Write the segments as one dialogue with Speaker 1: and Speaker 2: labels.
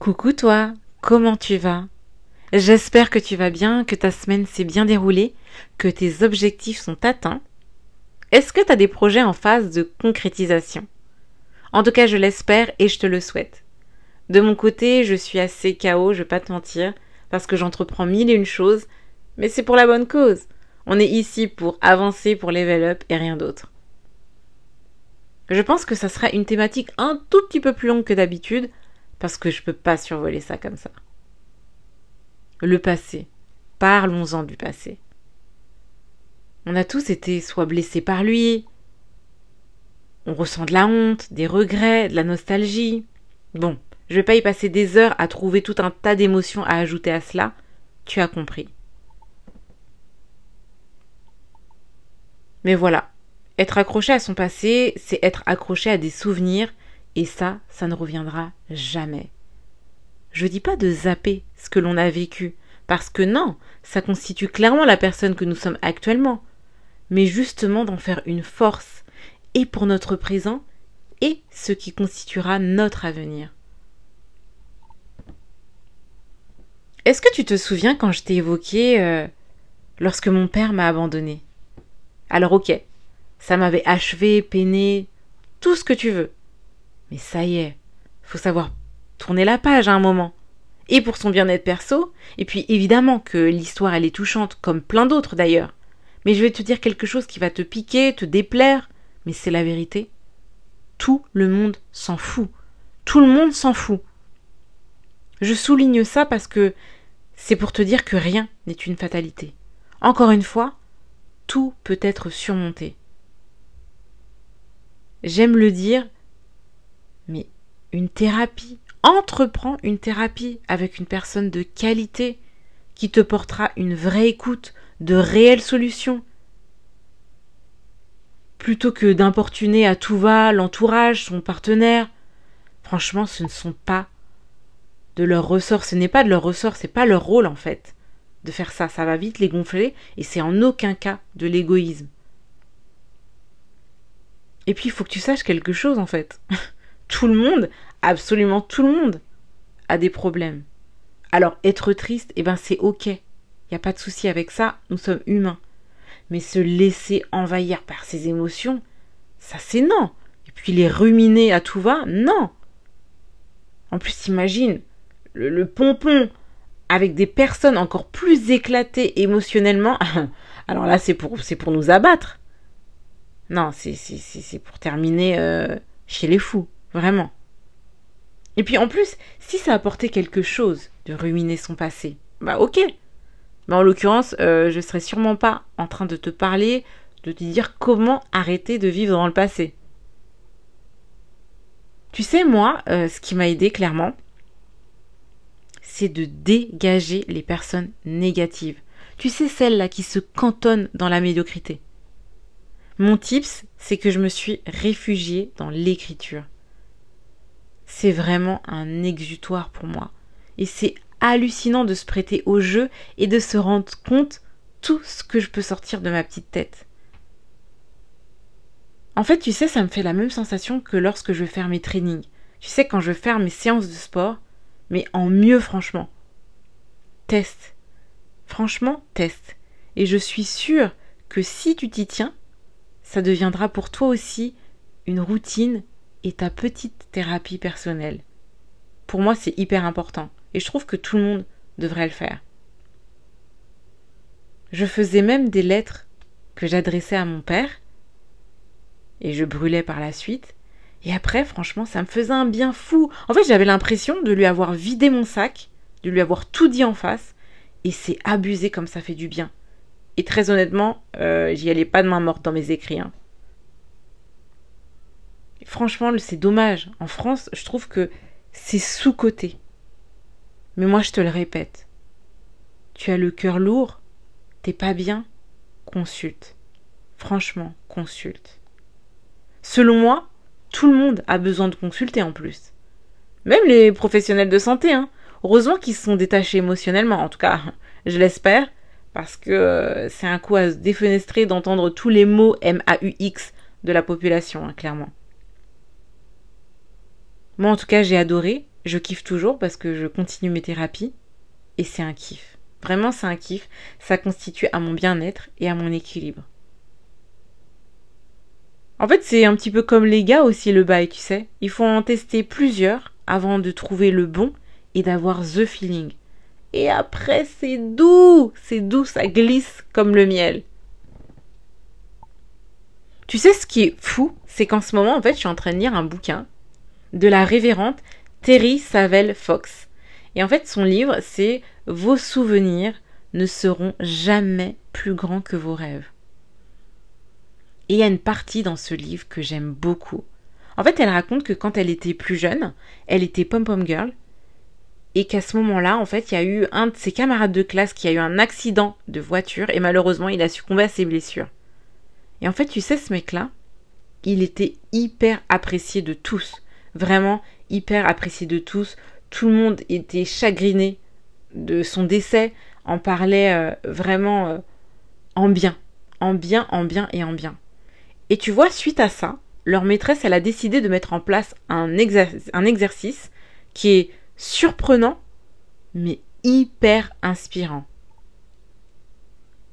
Speaker 1: Coucou toi, comment tu vas? J'espère que tu vas bien, que ta semaine s'est bien déroulée, que tes objectifs sont atteints. Est-ce que tu as des projets en phase de concrétisation? En tout cas, je l'espère et je te le souhaite. De mon côté, je suis assez chaos, je vais pas te mentir, parce que j'entreprends mille et une choses, mais c'est pour la bonne cause. On est ici pour avancer, pour level up et rien d'autre. Je pense que ça sera une thématique un tout petit peu plus longue que d'habitude, parce que je peux pas survoler ça comme ça. Le passé. Parlons-en du passé. On a tous été soit blessés par lui, on ressent de la honte, des regrets, de la nostalgie. Bon, je vais pas y passer des heures à trouver tout un tas d'émotions à ajouter à cela, tu as compris. Mais voilà, être accroché à son passé, c'est être accroché à des souvenirs et ça, ça ne reviendra jamais. Je dis pas de zapper ce que l'on a vécu, parce que non, ça constitue clairement la personne que nous sommes actuellement, mais justement d'en faire une force, et pour notre présent, et ce qui constituera notre avenir. Est-ce que tu te souviens quand je t'ai évoqué euh, lorsque mon père m'a abandonné? Alors ok, ça m'avait achevé, peiné, tout ce que tu veux. Mais ça y est, faut savoir tourner la page à un moment. Et pour son bien-être perso, et puis évidemment que l'histoire elle est touchante, comme plein d'autres d'ailleurs. Mais je vais te dire quelque chose qui va te piquer, te déplaire, mais c'est la vérité. Tout le monde s'en fout. Tout le monde s'en fout. Je souligne ça parce que c'est pour te dire que rien n'est une fatalité. Encore une fois, tout peut être surmonté. J'aime le dire, une thérapie, entreprends une thérapie avec une personne de qualité qui te portera une vraie écoute, de réelles solutions. Plutôt que d'importuner à tout va l'entourage, son partenaire. Franchement, ce ne sont pas de leur ressort, ce n'est pas de leur ressort, c'est pas leur rôle en fait de faire ça, ça va vite les gonfler et c'est en aucun cas de l'égoïsme. Et puis il faut que tu saches quelque chose en fait. tout le monde, absolument tout le monde, a des problèmes. Alors être triste, eh ben c'est ok. Il n'y a pas de souci avec ça, nous sommes humains. Mais se laisser envahir par ses émotions, ça c'est non. Et puis les ruminer à tout va, non. En plus, imagine le, pompon avec des personnes encore plus éclatées émotionnellement. Alors là, c'est pour, c'est nous abattre. Non, c'est pour terminer euh, chez les fous, vraiment. Et puis en plus, si ça apportait quelque chose de ruiner son passé, bah ok. Mais en l'occurrence, euh, je serais sûrement pas en train de te parler, de te dire comment arrêter de vivre dans le passé. Tu sais, moi, euh, ce qui m'a aidé clairement, c'est de dégager les personnes négatives. Tu sais, celles-là qui se cantonnent dans la médiocrité. Mon tips, c'est que je me suis réfugiée dans l'écriture. C'est vraiment un exutoire pour moi. Et c'est hallucinant de se prêter au jeu et de se rendre compte tout ce que je peux sortir de ma petite tête. En fait, tu sais, ça me fait la même sensation que lorsque je vais mes trainings. Tu sais, quand je vais faire mes séances de sport, mais en mieux, franchement. Teste. Franchement, teste. Et je suis sûre que si tu t'y tiens, ça deviendra pour toi aussi une routine et ta petite thérapie personnelle. Pour moi, c'est hyper important et je trouve que tout le monde devrait le faire. Je faisais même des lettres que j'adressais à mon père et je brûlais par la suite. Et après, franchement, ça me faisait un bien fou. En fait, j'avais l'impression de lui avoir vidé mon sac, de lui avoir tout dit en face, et c'est abusé comme ça fait du bien. Et très honnêtement, euh, j'y allais pas de main morte dans mes écrits. Hein. Franchement, c'est dommage. En France, je trouve que c'est sous-coté. Mais moi, je te le répète. Tu as le cœur lourd, t'es pas bien, consulte. Franchement, consulte. Selon moi, tout le monde a besoin de consulter en plus. Même les professionnels de santé, hein. Heureusement qu'ils se sont détachés émotionnellement, en tout cas, je l'espère, parce que euh, c'est un coup à se défenestrer d'entendre tous les mots M-A-U-X de la population, hein, clairement. Moi, en tout cas, j'ai adoré. Je kiffe toujours parce que je continue mes thérapies et c'est un kiff. Vraiment, c'est un kiff. Ça constitue à mon bien-être et à mon équilibre. En fait, c'est un petit peu comme les gars aussi le bail, tu sais. Il faut en tester plusieurs avant de trouver le bon et d'avoir the feeling. Et après, c'est doux, c'est doux, ça glisse comme le miel. Tu sais ce qui est fou, c'est qu'en ce moment, en fait, je suis en train de lire un bouquin de la révérende Terry Savelle Fox. Et en fait, son livre, c'est Vos souvenirs ne seront jamais plus grands que vos rêves. Et il y a une partie dans ce livre que j'aime beaucoup. En fait, elle raconte que quand elle était plus jeune, elle était pom-pom girl, et qu'à ce moment-là, en fait, il y a eu un de ses camarades de classe qui a eu un accident de voiture, et malheureusement, il a succombé à ses blessures. Et en fait, tu sais, ce mec-là, il était hyper apprécié de tous. Vraiment hyper apprécié de tous. Tout le monde était chagriné de son décès, en parlait euh, vraiment euh, en bien. En bien, en bien et en bien. Et tu vois, suite à ça, leur maîtresse, elle a décidé de mettre en place un, un exercice qui est surprenant, mais hyper inspirant.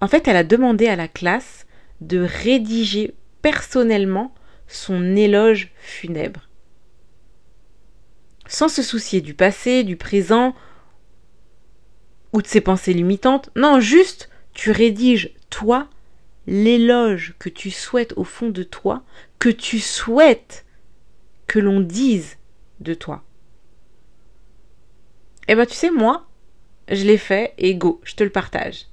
Speaker 1: En fait, elle a demandé à la classe de rédiger personnellement son éloge funèbre. Sans se soucier du passé, du présent ou de ses pensées limitantes, non, juste tu rédiges toi l'éloge que tu souhaites au fond de toi, que tu souhaites que l'on dise de toi. Eh ben tu sais, moi, je l'ai fait et go, je te le partage.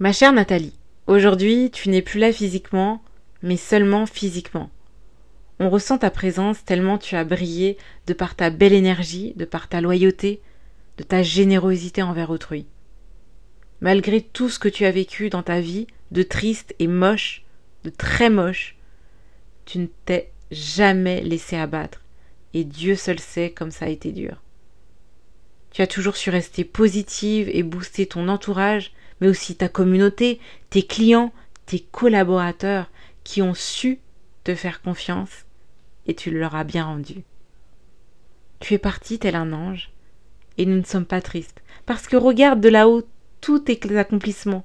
Speaker 1: Ma chère Nathalie, aujourd'hui tu n'es plus là physiquement, mais seulement physiquement. On ressent ta présence tellement tu as brillé de par ta belle énergie, de par ta loyauté, de ta générosité envers autrui malgré tout ce que tu as vécu dans ta vie, de triste et moche, de très moche, tu ne t'es jamais laissé abattre, et Dieu seul sait comme ça a été dur. Tu as toujours su rester positive et booster ton entourage, mais aussi ta communauté, tes clients, tes collaborateurs qui ont su te faire confiance, et tu leur as bien rendu. Tu es parti tel un ange, et nous ne sommes pas tristes, parce que regarde de là-haut tous tes accomplissements,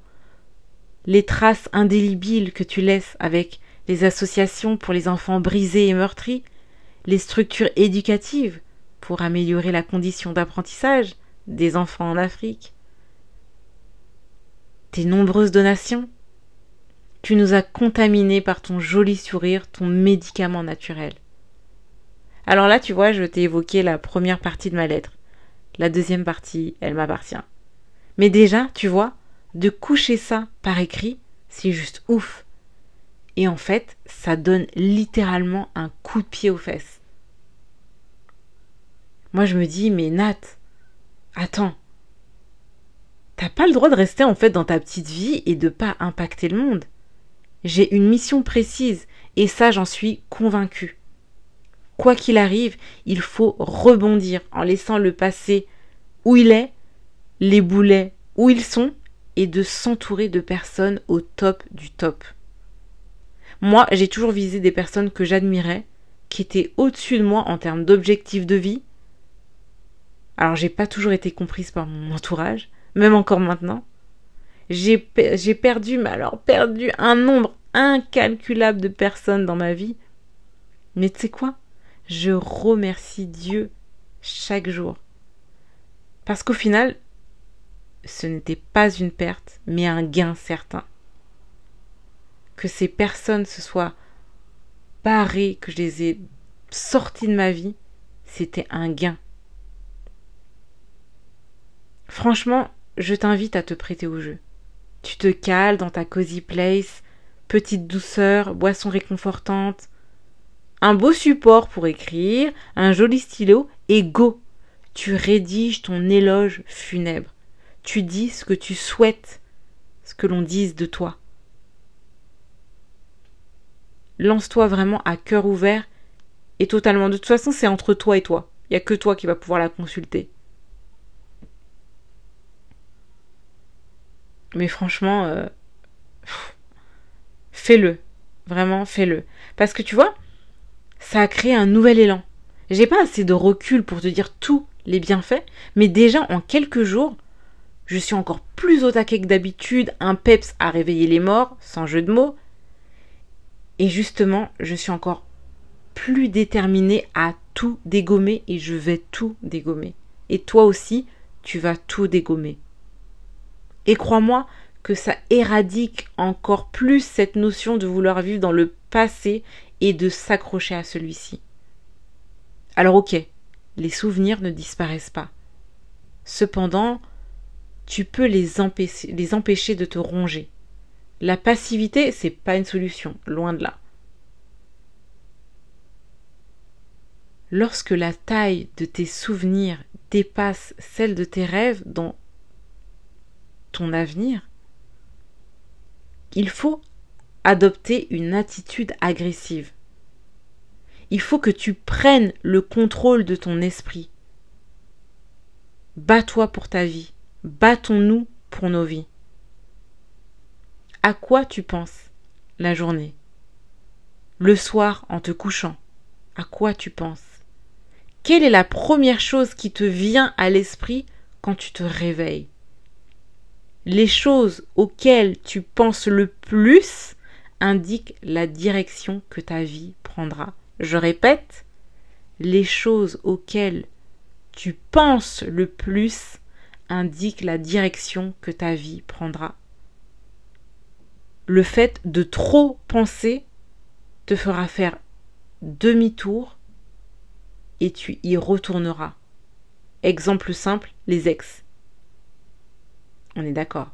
Speaker 1: les traces indélébiles que tu laisses avec les associations pour les enfants brisés et meurtris, les structures éducatives pour améliorer la condition d'apprentissage des enfants en Afrique, tes nombreuses donations. Tu nous as contaminés par ton joli sourire, ton médicament naturel. Alors là, tu vois, je t'ai évoqué la première partie de ma lettre. La deuxième partie, elle m'appartient. Mais déjà, tu vois, de coucher ça par écrit, c'est juste ouf. Et en fait, ça donne littéralement un coup de pied aux fesses. Moi, je me dis, mais Nat, attends, t'as pas le droit de rester en fait dans ta petite vie et de pas impacter le monde. J'ai une mission précise et ça, j'en suis convaincue. Quoi qu'il arrive, il faut rebondir en laissant le passé où il est les boulets où ils sont et de s'entourer de personnes au top du top. Moi, j'ai toujours visé des personnes que j'admirais, qui étaient au-dessus de moi en termes d'objectifs de vie. Alors, j'ai pas toujours été comprise par mon entourage, même encore maintenant. J'ai perdu, mais perdu un nombre incalculable de personnes dans ma vie. Mais tu sais quoi? Je remercie Dieu chaque jour. Parce qu'au final, ce n'était pas une perte, mais un gain certain. Que ces personnes se soient barrées, que je les ai sorties de ma vie, c'était un gain. Franchement, je t'invite à te prêter au jeu. Tu te cales dans ta cozy place, petite douceur, boisson réconfortante, un beau support pour écrire, un joli stylo, et go Tu rédiges ton éloge funèbre tu dis ce que tu souhaites, ce que l'on dise de toi. Lance-toi vraiment à cœur ouvert et totalement. De toute façon, c'est entre toi et toi. Il n'y a que toi qui va pouvoir la consulter. Mais franchement, euh, fais-le. Vraiment, fais-le. Parce que tu vois, ça a créé un nouvel élan. J'ai pas assez de recul pour te dire tous les bienfaits, mais déjà en quelques jours, je suis encore plus au taquet que d'habitude, un peps à réveiller les morts, sans jeu de mots. Et justement, je suis encore plus déterminée à tout dégommer et je vais tout dégommer. Et toi aussi, tu vas tout dégommer. Et crois-moi que ça éradique encore plus cette notion de vouloir vivre dans le passé et de s'accrocher à celui-ci. Alors ok, les souvenirs ne disparaissent pas. Cependant, tu peux les empêcher, de te ronger. La passivité, c'est pas une solution, loin de là. Lorsque la taille de tes souvenirs dépasse celle de tes rêves dans ton avenir, il faut adopter une attitude agressive. Il faut que tu prennes le contrôle de ton esprit. Bats-toi pour ta vie. Battons-nous pour nos vies. À quoi tu penses la journée? Le soir en te couchant, à quoi tu penses? Quelle est la première chose qui te vient à l'esprit quand tu te réveilles? Les choses auxquelles tu penses le plus indiquent la direction que ta vie prendra. Je répète, les choses auxquelles tu penses le plus indiquent la direction que ta vie prendra. Le fait de trop penser te fera faire demi-tour et tu y retourneras. Exemple simple, les ex. On est d'accord.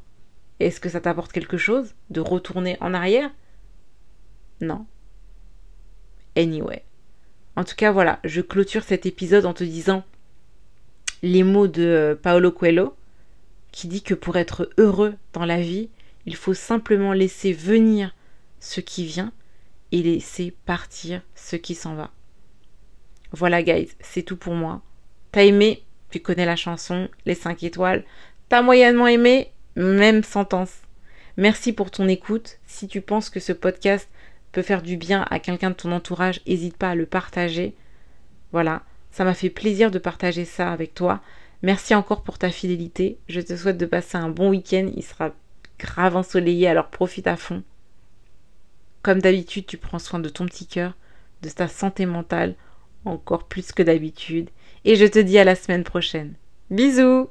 Speaker 1: Est-ce que ça t'apporte quelque chose de retourner en arrière? Non anyway. En tout cas, voilà, je clôture cet épisode en te disant les mots de euh, Paolo Coelho, qui dit que pour être heureux dans la vie, il faut simplement laisser venir ce qui vient et laisser partir ce qui s'en va. Voilà, guys, c'est tout pour moi. T'as aimé, tu connais la chanson, les 5 étoiles. Moyennement aimé, même sentence. Merci pour ton écoute. Si tu penses que ce podcast peut faire du bien à quelqu'un de ton entourage, n'hésite pas à le partager. Voilà, ça m'a fait plaisir de partager ça avec toi. Merci encore pour ta fidélité. Je te souhaite de passer un bon week-end. Il sera grave ensoleillé, alors profite à fond. Comme d'habitude, tu prends soin de ton petit cœur, de ta santé mentale, encore plus que d'habitude. Et je te dis à la semaine prochaine. Bisous